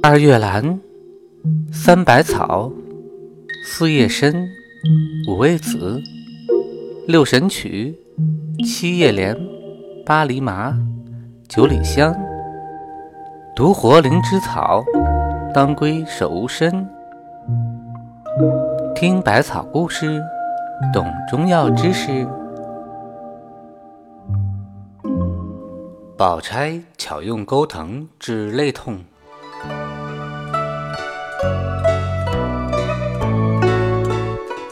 二月兰，三百草，四叶参，五味子，六神曲，七叶莲，八厘麻，九里香，独活灵芝草，当归手无参。听百草故事，懂中药知识。宝钗巧用钩藤治肋痛。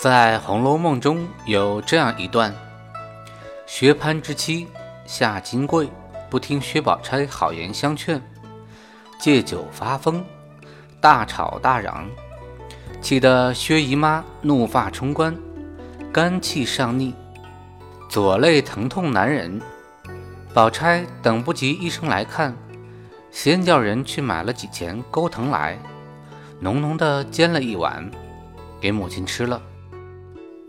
在《红楼梦》中有这样一段：薛蟠之妻夏金桂不听薛宝钗好言相劝，借酒发疯，大吵大嚷，气得薛姨妈怒发冲冠，肝气上逆，左肋疼痛难忍。宝钗等不及医生来看，先叫人去买了几钱钩藤来，浓浓的煎了一碗，给母亲吃了。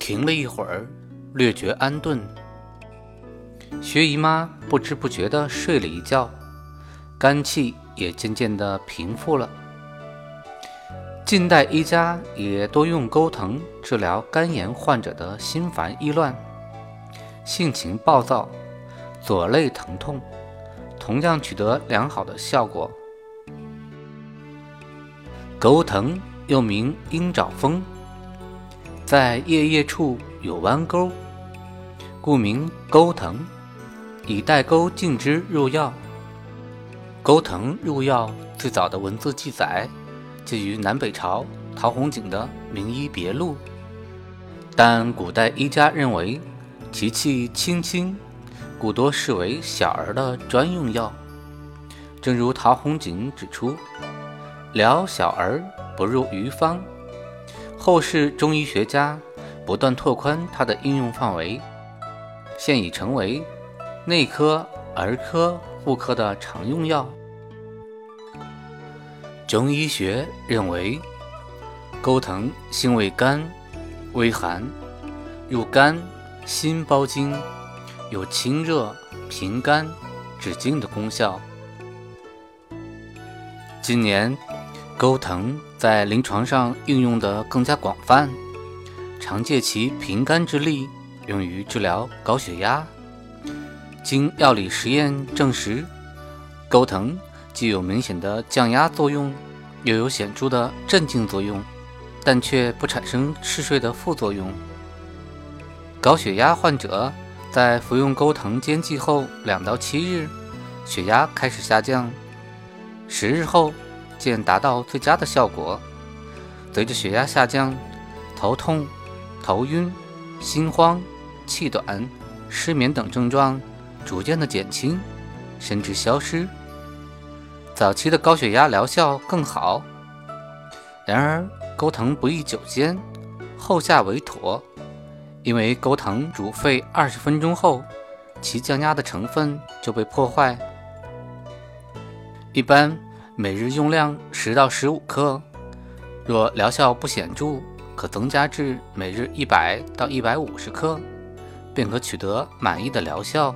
停了一会儿，略觉安顿。薛姨妈不知不觉地睡了一觉，肝气也渐渐地平复了。近代医家也多用钩藤治疗肝炎患者的心烦意乱、性情暴躁、左肋疼痛，同样取得良好的效果。钩藤又名鹰爪风。在叶叶处有弯钩，故名钩藤，以带钩浸之入药。钩藤入药最早的文字记载，见于南北朝陶弘景的《名医别录》，但古代医家认为其气清轻，故多视为小儿的专用药。正如陶弘景指出：“疗小儿不入余方。”后世中医学家不断拓宽它的应用范围，现已成为内科、儿科、妇科的常用药。中医学认为，钩藤性味甘、微寒，入肝、心包经，有清热、平肝、止痉的功效。今年。钩藤在临床上应用的更加广泛，常借其平肝之力用于治疗高血压。经药理实验证实，钩藤既有明显的降压作用，又有显著的镇静作用，但却不产生嗜睡的副作用。高血压患者在服用钩藤煎剂后两到七日，血压开始下降，十日后。便达到最佳的效果。随着血压下降，头痛、头晕、心慌、气短、失眠等症状逐渐的减轻，甚至消失。早期的高血压疗效更好。然而，钩藤不宜久煎，后下为妥，因为钩藤煮沸二十分钟后，其降压的成分就被破坏。一般。每日用量十到十五克，若疗效不显著，可增加至每日一百到一百五十克，便可取得满意的疗效。